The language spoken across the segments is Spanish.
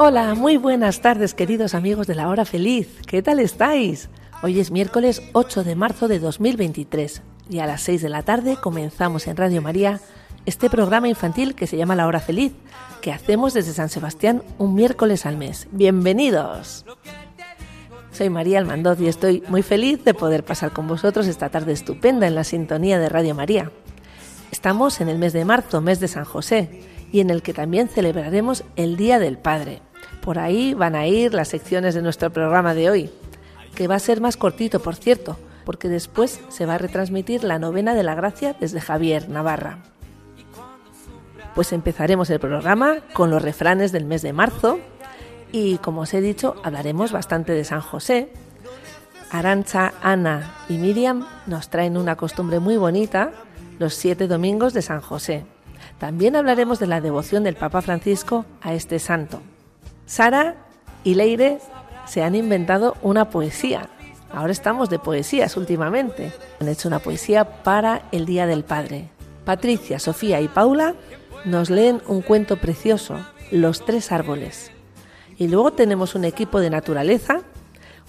Hola, muy buenas tardes queridos amigos de la hora feliz. ¿Qué tal estáis? Hoy es miércoles 8 de marzo de 2023 y a las 6 de la tarde comenzamos en Radio María este programa infantil que se llama La hora feliz, que hacemos desde San Sebastián un miércoles al mes. Bienvenidos. Soy María Almandoz y estoy muy feliz de poder pasar con vosotros esta tarde estupenda en la sintonía de Radio María. Estamos en el mes de marzo, mes de San José, y en el que también celebraremos el Día del Padre. Por ahí van a ir las secciones de nuestro programa de hoy, que va a ser más cortito, por cierto, porque después se va a retransmitir la novena de la gracia desde Javier, Navarra. Pues empezaremos el programa con los refranes del mes de marzo y, como os he dicho, hablaremos bastante de San José. Arancha, Ana y Miriam nos traen una costumbre muy bonita, los siete domingos de San José. También hablaremos de la devoción del Papa Francisco a este santo. Sara y Leire se han inventado una poesía. Ahora estamos de poesías últimamente. Han hecho una poesía para el Día del Padre. Patricia, Sofía y Paula nos leen un cuento precioso, Los tres árboles. Y luego tenemos un equipo de naturaleza,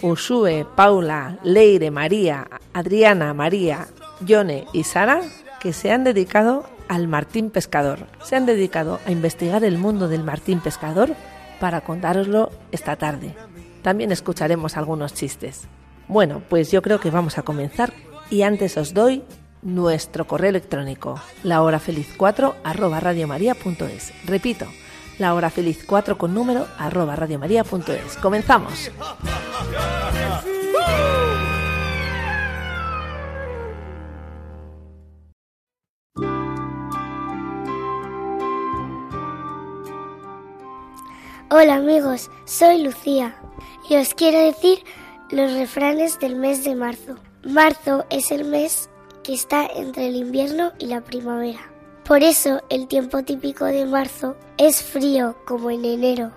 Usue, Paula, Leire, María, Adriana, María, Yone y Sara, que se han dedicado al martín pescador. Se han dedicado a investigar el mundo del martín pescador para contároslo esta tarde. También escucharemos algunos chistes. Bueno, pues yo creo que vamos a comenzar y antes os doy nuestro correo electrónico, lahorafeliz4 arroba radiomaria.es. Repito, lahorafeliz4 con número arroba radiomaria.es. Comenzamos. Hola amigos, soy Lucía y os quiero decir los refranes del mes de marzo. Marzo es el mes que está entre el invierno y la primavera. Por eso el tiempo típico de marzo es frío como en enero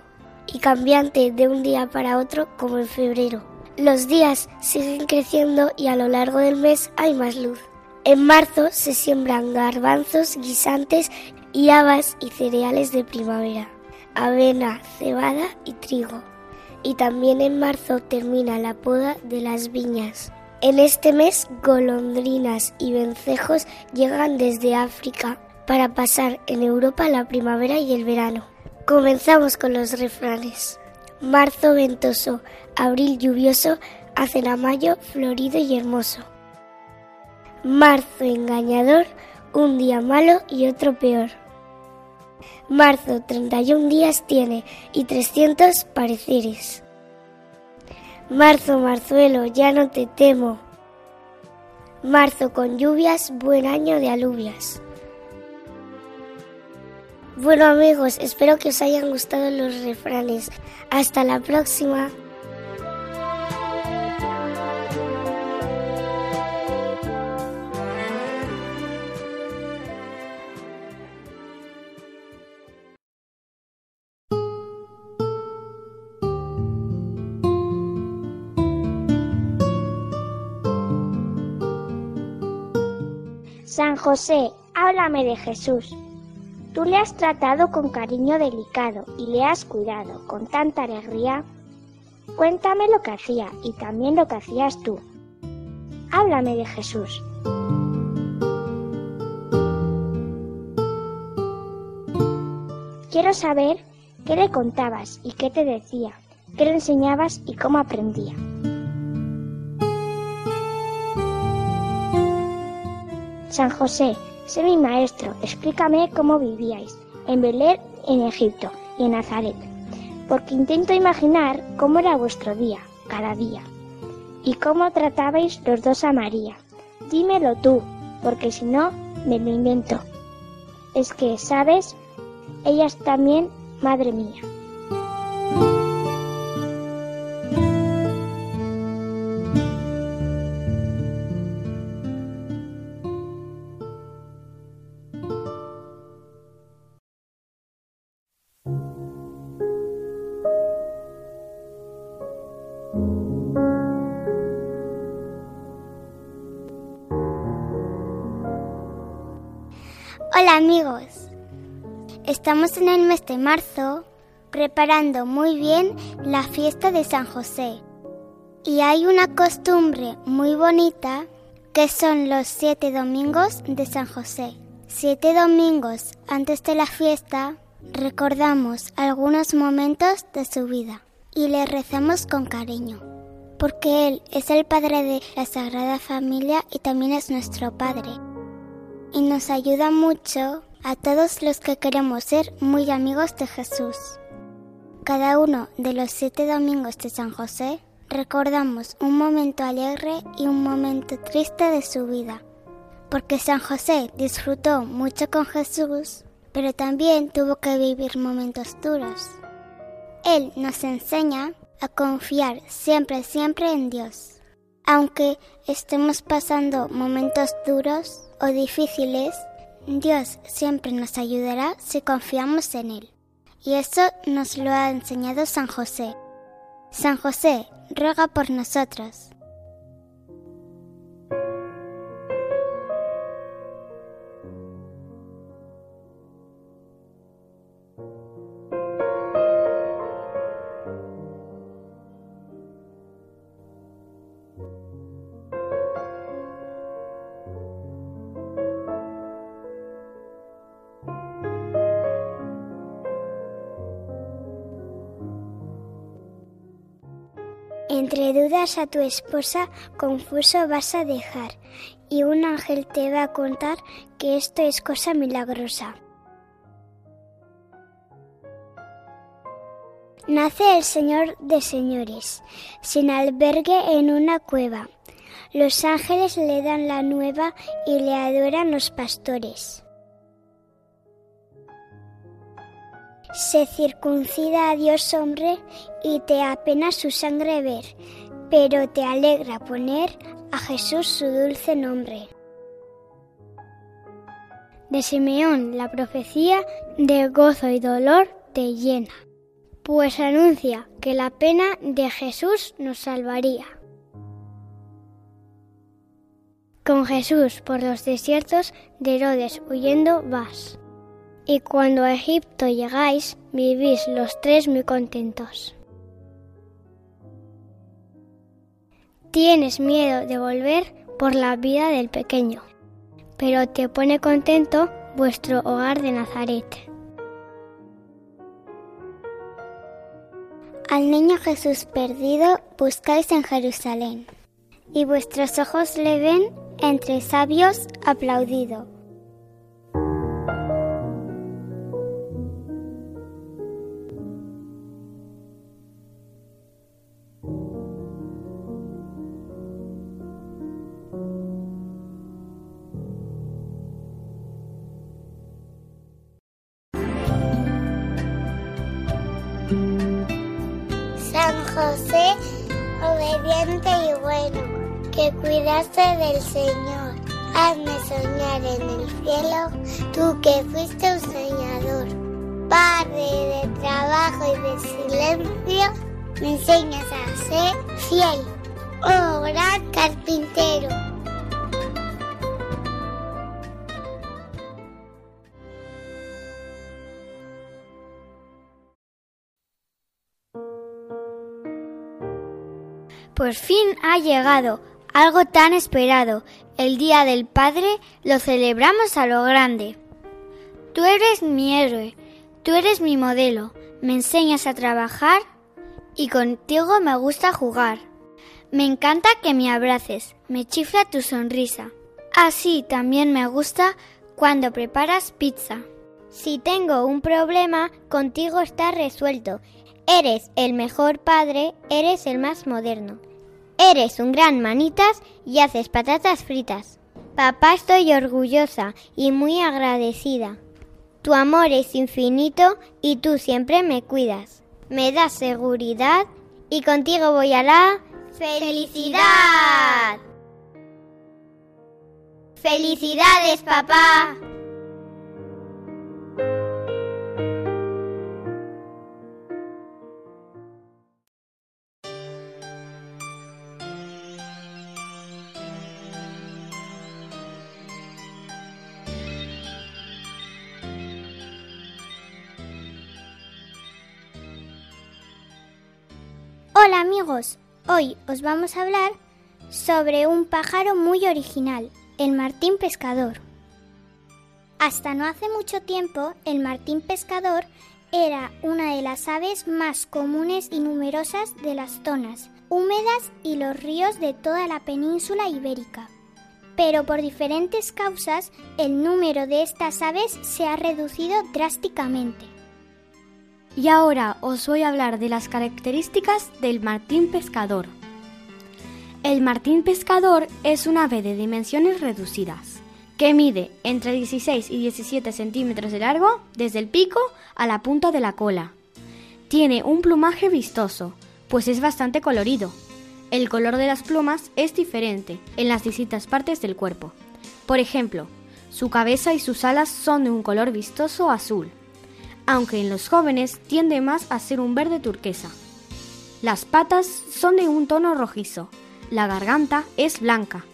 y cambiante de un día para otro como en febrero. Los días siguen creciendo y a lo largo del mes hay más luz. En marzo se siembran garbanzos, guisantes y habas y cereales de primavera avena, cebada y trigo. Y también en marzo termina la poda de las viñas. En este mes golondrinas y vencejos llegan desde África para pasar en Europa la primavera y el verano. Comenzamos con los refranes. Marzo ventoso, abril lluvioso, hacen a mayo florido y hermoso. Marzo engañador, un día malo y otro peor. Marzo 31 días tiene y 300 pareceres. Marzo, marzuelo, ya no te temo. Marzo con lluvias, buen año de alubias. Bueno amigos, espero que os hayan gustado los refranes. Hasta la próxima. José, háblame de Jesús. Tú le has tratado con cariño delicado y le has cuidado con tanta alegría. Cuéntame lo que hacía y también lo que hacías tú. Háblame de Jesús. Quiero saber qué le contabas y qué te decía, qué le enseñabas y cómo aprendía. San José, sé mi maestro, explícame cómo vivíais en Belén, en Egipto y en Nazaret, porque intento imaginar cómo era vuestro día, cada día, y cómo tratabais los dos a María. Dímelo tú, porque si no, me lo invento. Es que, ¿sabes? Ella es también madre mía. Amigos, estamos en el mes de marzo preparando muy bien la fiesta de San José. Y hay una costumbre muy bonita que son los siete domingos de San José. Siete domingos antes de la fiesta recordamos algunos momentos de su vida y le rezamos con cariño, porque Él es el Padre de la Sagrada Familia y también es nuestro Padre. Y nos ayuda mucho a todos los que queremos ser muy amigos de Jesús. Cada uno de los siete domingos de San José recordamos un momento alegre y un momento triste de su vida, porque San José disfrutó mucho con Jesús, pero también tuvo que vivir momentos duros. Él nos enseña a confiar siempre, siempre en Dios. Aunque estemos pasando momentos duros o difíciles, Dios siempre nos ayudará si confiamos en Él. Y eso nos lo ha enseñado San José. San José, ruega por nosotros. Entre dudas a tu esposa confuso vas a dejar, y un ángel te va a contar que esto es cosa milagrosa. Nace el Señor de señores, sin albergue en una cueva. Los ángeles le dan la nueva y le adoran los pastores. Se circuncida a Dios hombre y te apena su sangre ver, pero te alegra poner a Jesús su dulce nombre. De Simeón la profecía de gozo y dolor te llena, pues anuncia que la pena de Jesús nos salvaría. Con Jesús por los desiertos de Herodes huyendo vas y cuando a Egipto llegáis, vivís los tres muy contentos. Tienes miedo de volver por la vida del pequeño, pero te pone contento vuestro hogar de Nazaret. Al niño Jesús perdido buscáis en Jerusalén, y vuestros ojos le ven entre sabios aplaudido. José, obediente y bueno, que cuidaste del Señor. Hazme soñar en el cielo, tú que fuiste un soñador. Padre de trabajo y de silencio, me enseñas a ser fiel. Oh, gran carpintero. Por fin ha llegado, algo tan esperado. El Día del Padre lo celebramos a lo grande. Tú eres mi héroe, tú eres mi modelo, me enseñas a trabajar y contigo me gusta jugar. Me encanta que me abraces, me chifla tu sonrisa. Así también me gusta cuando preparas pizza. Si tengo un problema, contigo está resuelto Eres el mejor padre, eres el más moderno. Eres un gran manitas y haces patatas fritas. Papá, estoy orgullosa y muy agradecida. Tu amor es infinito y tú siempre me cuidas. Me das seguridad y contigo voy a la felicidad. Felicidades, papá. Hola amigos, hoy os vamos a hablar sobre un pájaro muy original, el martín pescador. Hasta no hace mucho tiempo, el martín pescador era una de las aves más comunes y numerosas de las zonas húmedas y los ríos de toda la península ibérica. Pero por diferentes causas, el número de estas aves se ha reducido drásticamente. Y ahora os voy a hablar de las características del martín pescador. El martín pescador es un ave de dimensiones reducidas, que mide entre 16 y 17 centímetros de largo desde el pico a la punta de la cola. Tiene un plumaje vistoso, pues es bastante colorido. El color de las plumas es diferente en las distintas partes del cuerpo. Por ejemplo, su cabeza y sus alas son de un color vistoso azul, aunque en los jóvenes tiende más a ser un verde turquesa. Las patas son de un tono rojizo, la garganta es blanca,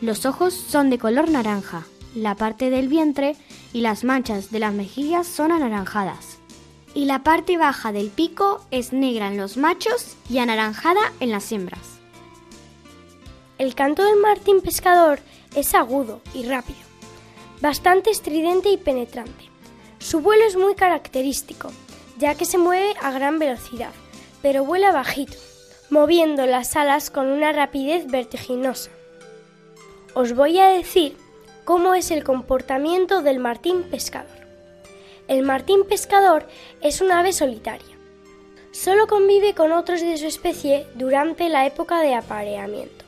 los ojos son de color naranja, la parte del vientre y las manchas de las mejillas son anaranjadas. Y la parte baja del pico es negra en los machos y anaranjada en las hembras. El canto del martín pescador es agudo y rápido, bastante estridente y penetrante. Su vuelo es muy característico, ya que se mueve a gran velocidad, pero vuela bajito, moviendo las alas con una rapidez vertiginosa. Os voy a decir cómo es el comportamiento del martín pescador. El martín pescador es un ave solitaria. Solo convive con otros de su especie durante la época de apareamiento.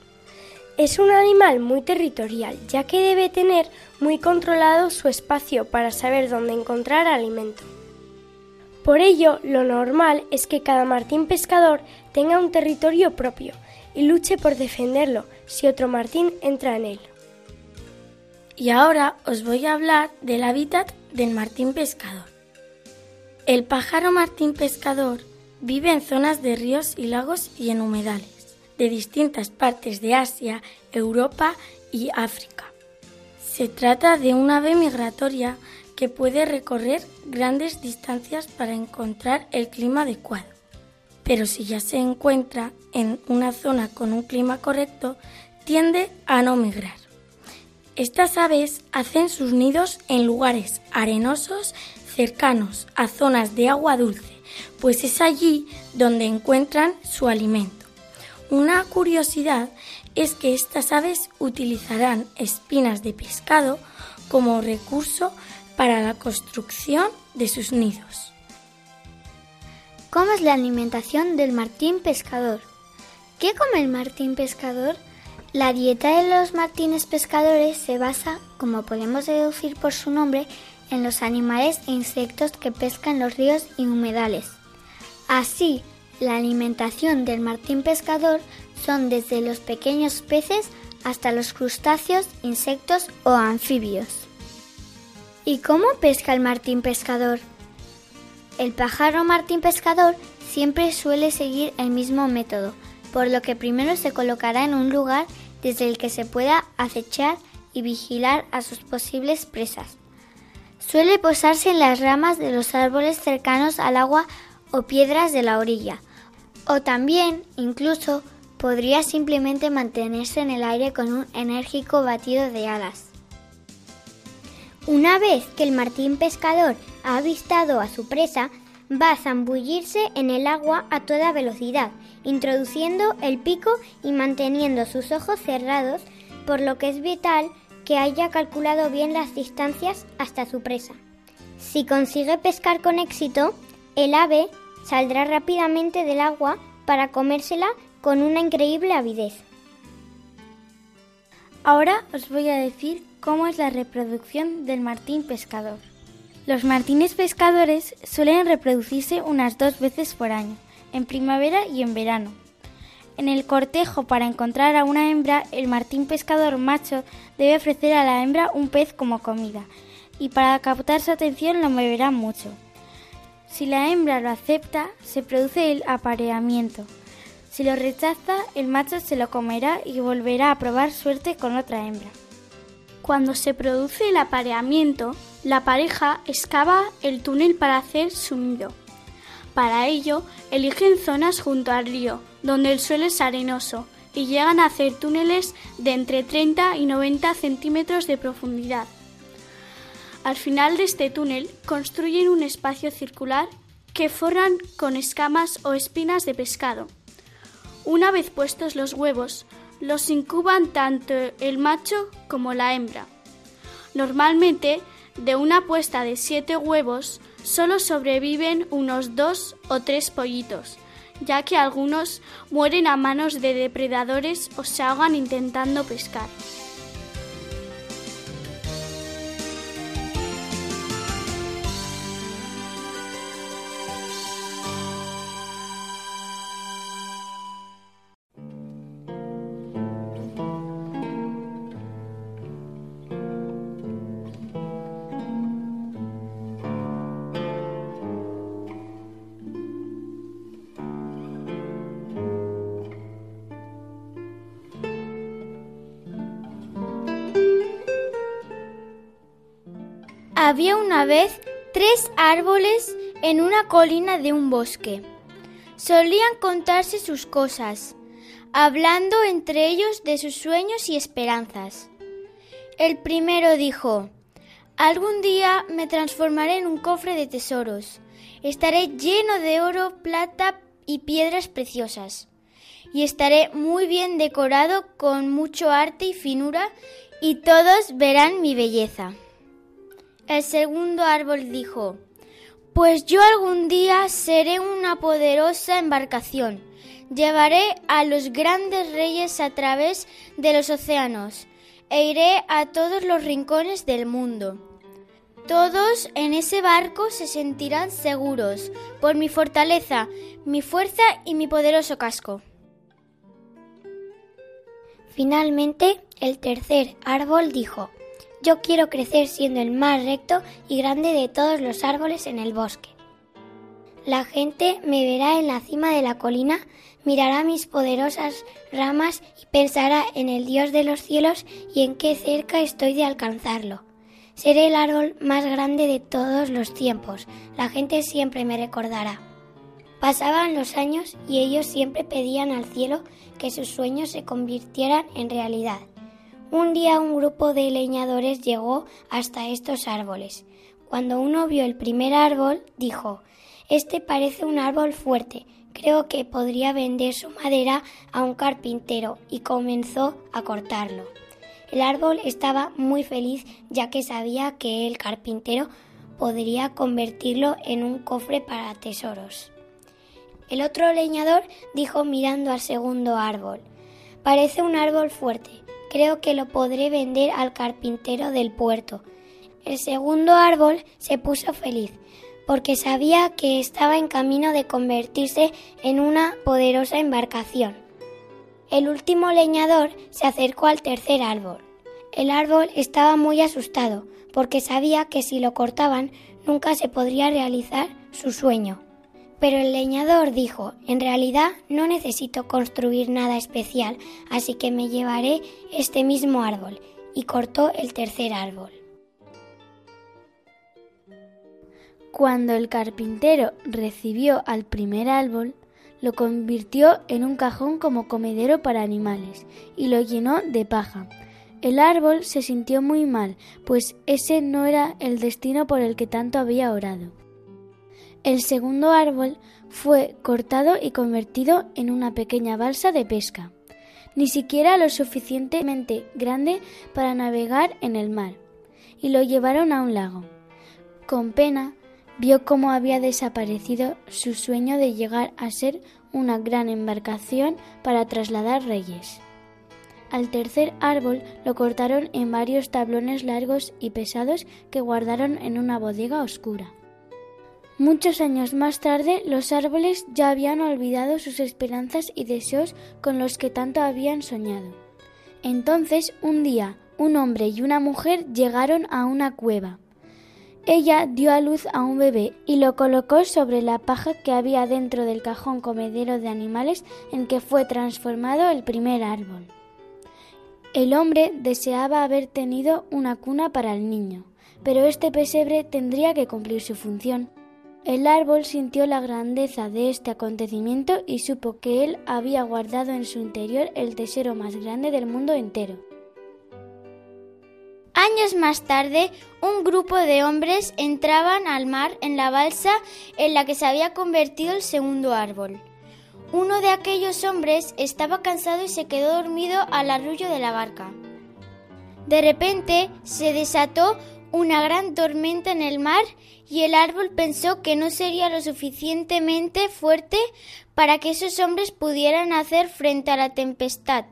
Es un animal muy territorial, ya que debe tener muy controlado su espacio para saber dónde encontrar alimento. Por ello, lo normal es que cada martín pescador tenga un territorio propio y luche por defenderlo si otro martín entra en él. Y ahora os voy a hablar del hábitat del martín pescador. El pájaro martín pescador vive en zonas de ríos y lagos y en humedales de distintas partes de Asia, Europa y África. Se trata de un ave migratoria que puede recorrer grandes distancias para encontrar el clima adecuado. Pero si ya se encuentra en una zona con un clima correcto, tiende a no migrar. Estas aves hacen sus nidos en lugares arenosos cercanos a zonas de agua dulce, pues es allí donde encuentran su alimento. Una curiosidad es que estas aves utilizarán espinas de pescado como recurso para la construcción de sus nidos. ¿Cómo es la alimentación del martín pescador? ¿Qué come el martín pescador? La dieta de los martines pescadores se basa, como podemos deducir por su nombre, en los animales e insectos que pescan los ríos y humedales. Así, la alimentación del martín pescador son desde los pequeños peces hasta los crustáceos, insectos o anfibios. ¿Y cómo pesca el martín pescador? El pájaro martín pescador siempre suele seguir el mismo método, por lo que primero se colocará en un lugar desde el que se pueda acechar y vigilar a sus posibles presas. Suele posarse en las ramas de los árboles cercanos al agua o piedras de la orilla, o también, incluso, podría simplemente mantenerse en el aire con un enérgico batido de alas. Una vez que el martín pescador ha avistado a su presa, va a zambullirse en el agua a toda velocidad, introduciendo el pico y manteniendo sus ojos cerrados, por lo que es vital que haya calculado bien las distancias hasta su presa. Si consigue pescar con éxito, el ave saldrá rápidamente del agua para comérsela con una increíble avidez. Ahora os voy a decir cómo es la reproducción del martín pescador. Los martines pescadores suelen reproducirse unas dos veces por año, en primavera y en verano. En el cortejo para encontrar a una hembra, el martín pescador macho debe ofrecer a la hembra un pez como comida, y para captar su atención lo moverá mucho. Si la hembra lo acepta, se produce el apareamiento. Si lo rechaza, el macho se lo comerá y volverá a probar suerte con otra hembra. Cuando se produce el apareamiento, la pareja excava el túnel para hacer su nido. Para ello, eligen zonas junto al río, donde el suelo es arenoso y llegan a hacer túneles de entre 30 y 90 centímetros de profundidad. Al final de este túnel construyen un espacio circular que forran con escamas o espinas de pescado. Una vez puestos los huevos, los incuban tanto el macho como la hembra. Normalmente, de una puesta de siete huevos, solo sobreviven unos dos o tres pollitos, ya que algunos mueren a manos de depredadores o se ahogan intentando pescar. Había una vez tres árboles en una colina de un bosque. Solían contarse sus cosas, hablando entre ellos de sus sueños y esperanzas. El primero dijo, Algún día me transformaré en un cofre de tesoros. Estaré lleno de oro, plata y piedras preciosas. Y estaré muy bien decorado con mucho arte y finura y todos verán mi belleza. El segundo árbol dijo, Pues yo algún día seré una poderosa embarcación. Llevaré a los grandes reyes a través de los océanos e iré a todos los rincones del mundo. Todos en ese barco se sentirán seguros por mi fortaleza, mi fuerza y mi poderoso casco. Finalmente, el tercer árbol dijo, yo quiero crecer siendo el más recto y grande de todos los árboles en el bosque. La gente me verá en la cima de la colina, mirará mis poderosas ramas y pensará en el Dios de los cielos y en qué cerca estoy de alcanzarlo. Seré el árbol más grande de todos los tiempos. La gente siempre me recordará. Pasaban los años y ellos siempre pedían al cielo que sus sueños se convirtieran en realidad. Un día un grupo de leñadores llegó hasta estos árboles. Cuando uno vio el primer árbol, dijo Este parece un árbol fuerte. Creo que podría vender su madera a un carpintero y comenzó a cortarlo. El árbol estaba muy feliz ya que sabía que el carpintero podría convertirlo en un cofre para tesoros. El otro leñador dijo mirando al segundo árbol Parece un árbol fuerte. Creo que lo podré vender al carpintero del puerto. El segundo árbol se puso feliz, porque sabía que estaba en camino de convertirse en una poderosa embarcación. El último leñador se acercó al tercer árbol. El árbol estaba muy asustado, porque sabía que si lo cortaban nunca se podría realizar su sueño. Pero el leñador dijo, en realidad no necesito construir nada especial, así que me llevaré este mismo árbol, y cortó el tercer árbol. Cuando el carpintero recibió al primer árbol, lo convirtió en un cajón como comedero para animales y lo llenó de paja. El árbol se sintió muy mal, pues ese no era el destino por el que tanto había orado. El segundo árbol fue cortado y convertido en una pequeña balsa de pesca, ni siquiera lo suficientemente grande para navegar en el mar, y lo llevaron a un lago. Con pena, vio cómo había desaparecido su sueño de llegar a ser una gran embarcación para trasladar reyes. Al tercer árbol lo cortaron en varios tablones largos y pesados que guardaron en una bodega oscura. Muchos años más tarde, los árboles ya habían olvidado sus esperanzas y deseos con los que tanto habían soñado. Entonces, un día, un hombre y una mujer llegaron a una cueva. Ella dio a luz a un bebé y lo colocó sobre la paja que había dentro del cajón comedero de animales en que fue transformado el primer árbol. El hombre deseaba haber tenido una cuna para el niño, pero este pesebre tendría que cumplir su función. El árbol sintió la grandeza de este acontecimiento y supo que él había guardado en su interior el tesoro más grande del mundo entero. Años más tarde, un grupo de hombres entraban al mar en la balsa en la que se había convertido el segundo árbol. Uno de aquellos hombres estaba cansado y se quedó dormido al arrullo de la barca. De repente se desató una gran tormenta en el mar y el árbol pensó que no sería lo suficientemente fuerte para que esos hombres pudieran hacer frente a la tempestad.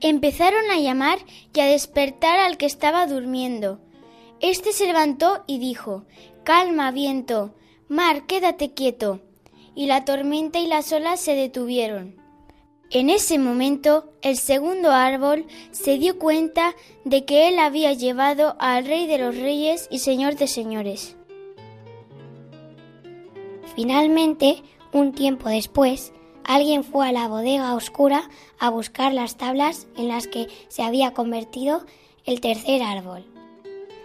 Empezaron a llamar y a despertar al que estaba durmiendo. Este se levantó y dijo Calma, viento. Mar, quédate quieto. Y la tormenta y las olas se detuvieron. En ese momento, el segundo árbol se dio cuenta de que él había llevado al Rey de los Reyes y Señor de Señores. Finalmente, un tiempo después, alguien fue a la bodega oscura a buscar las tablas en las que se había convertido el tercer árbol.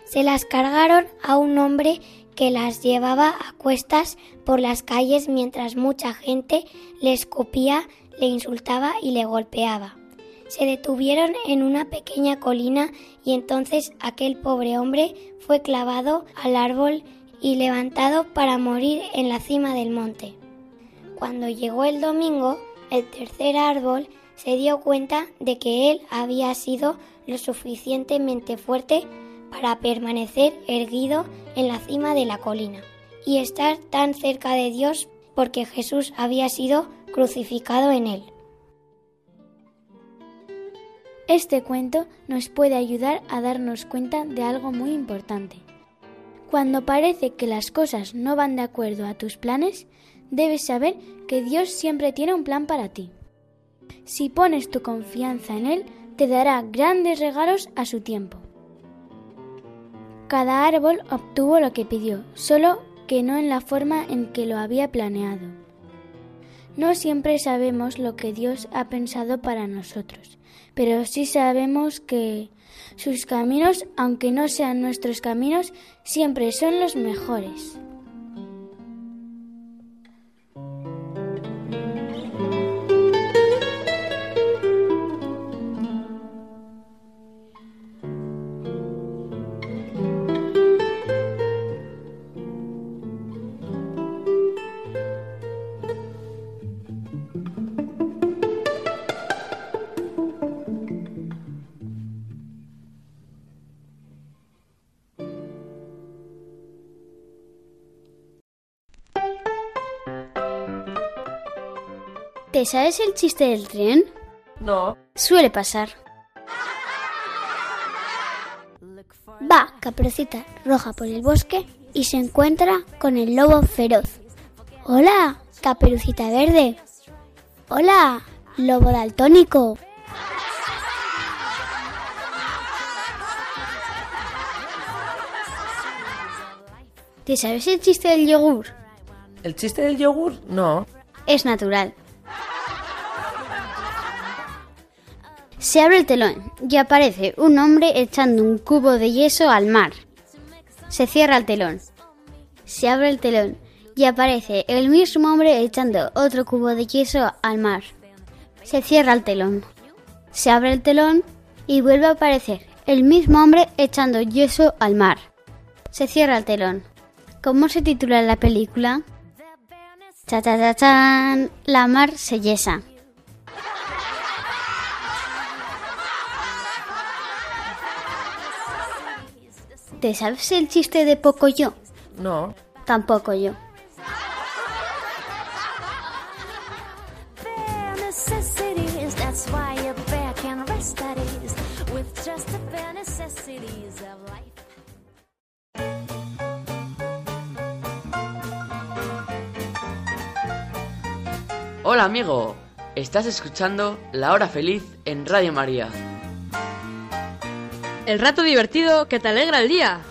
Se las cargaron a un hombre que las llevaba a cuestas por las calles mientras mucha gente le escupía, le insultaba y le golpeaba. Se detuvieron en una pequeña colina y entonces aquel pobre hombre fue clavado al árbol y levantado para morir en la cima del monte. Cuando llegó el domingo, el tercer árbol se dio cuenta de que él había sido lo suficientemente fuerte para permanecer erguido en la cima de la colina y estar tan cerca de Dios porque Jesús había sido crucificado en él. Este cuento nos puede ayudar a darnos cuenta de algo muy importante. Cuando parece que las cosas no van de acuerdo a tus planes, debes saber que Dios siempre tiene un plan para ti. Si pones tu confianza en Él, te dará grandes regalos a su tiempo. Cada árbol obtuvo lo que pidió, solo que no en la forma en que lo había planeado. No siempre sabemos lo que Dios ha pensado para nosotros, pero sí sabemos que sus caminos, aunque no sean nuestros caminos, siempre son los mejores. ¿Te sabes el chiste del tren? No. Suele pasar. Va Caperucita Roja por el bosque y se encuentra con el lobo feroz. Hola, Caperucita Verde. Hola, lobo daltónico. ¿Te sabes el chiste del yogur? ¿El chiste del yogur? No. Es natural. Se abre el telón y aparece un hombre echando un cubo de yeso al mar. Se cierra el telón. Se abre el telón y aparece el mismo hombre echando otro cubo de yeso al mar. Se cierra el telón. Se abre el telón y vuelve a aparecer el mismo hombre echando yeso al mar. Se cierra el telón. ¿Cómo se titula la película? Cha cha cha chan. La mar se yesa. ¿Te sabes el chiste de poco yo? No. Tampoco yo. Hola amigo, estás escuchando La Hora Feliz en Radio María. El rato divertido que te alegra el día.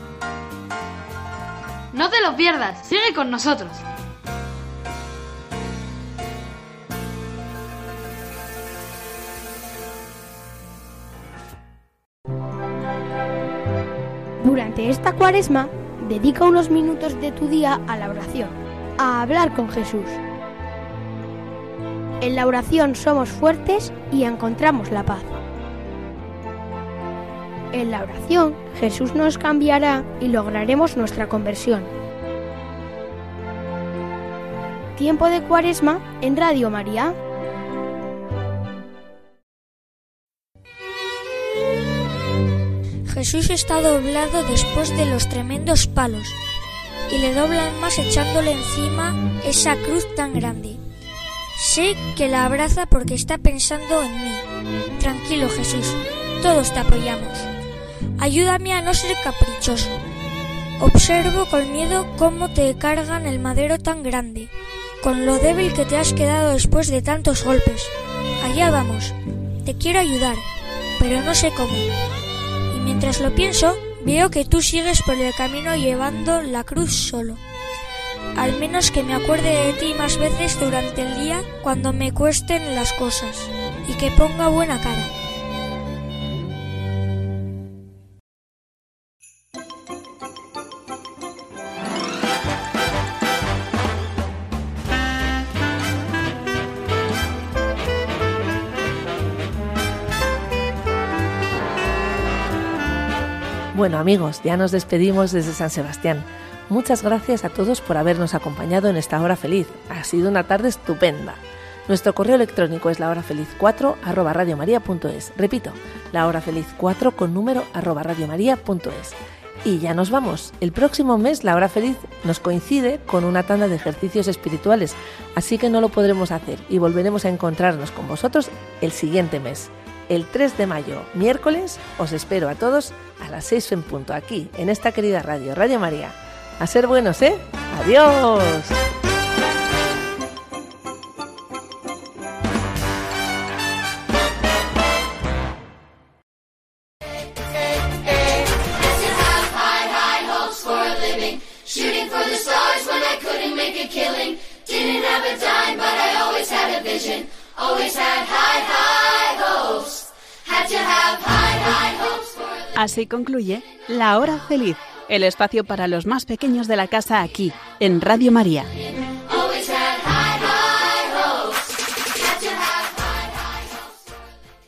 No te lo pierdas, sigue con nosotros. Durante esta cuaresma Dedica unos minutos de tu día a la oración, a hablar con Jesús. En la oración somos fuertes y encontramos la paz. En la oración Jesús nos cambiará y lograremos nuestra conversión. Tiempo de Cuaresma en Radio María. Jesús está doblado después de los tremendos palos y le doblan más echándole encima esa cruz tan grande. Sé que la abraza porque está pensando en mí. Tranquilo Jesús, todos te apoyamos. Ayúdame a no ser caprichoso. Observo con miedo cómo te cargan el madero tan grande, con lo débil que te has quedado después de tantos golpes. Allá vamos. Te quiero ayudar, pero no sé cómo. Y mientras lo pienso, veo que tú sigues por el camino llevando la cruz solo. Al menos que me acuerde de ti más veces durante el día cuando me cuesten las cosas y que ponga buena cara. Bueno amigos, ya nos despedimos desde San Sebastián. Muchas gracias a todos por habernos acompañado en esta hora feliz. Ha sido una tarde estupenda. Nuestro correo electrónico es lahorafeliz4 arroba radiomaria.es. Repito, lahorafeliz4 con número arroba radiomaria.es. Y ya nos vamos. El próximo mes la hora feliz nos coincide con una tanda de ejercicios espirituales, así que no lo podremos hacer y volveremos a encontrarnos con vosotros el siguiente mes. El 3 de mayo, miércoles, os espero a todos a las 6 en punto aquí, en esta querida radio, Radio María. A ser buenos, ¿eh? Adiós. Así concluye La Hora Feliz, el espacio para los más pequeños de la casa aquí, en Radio María.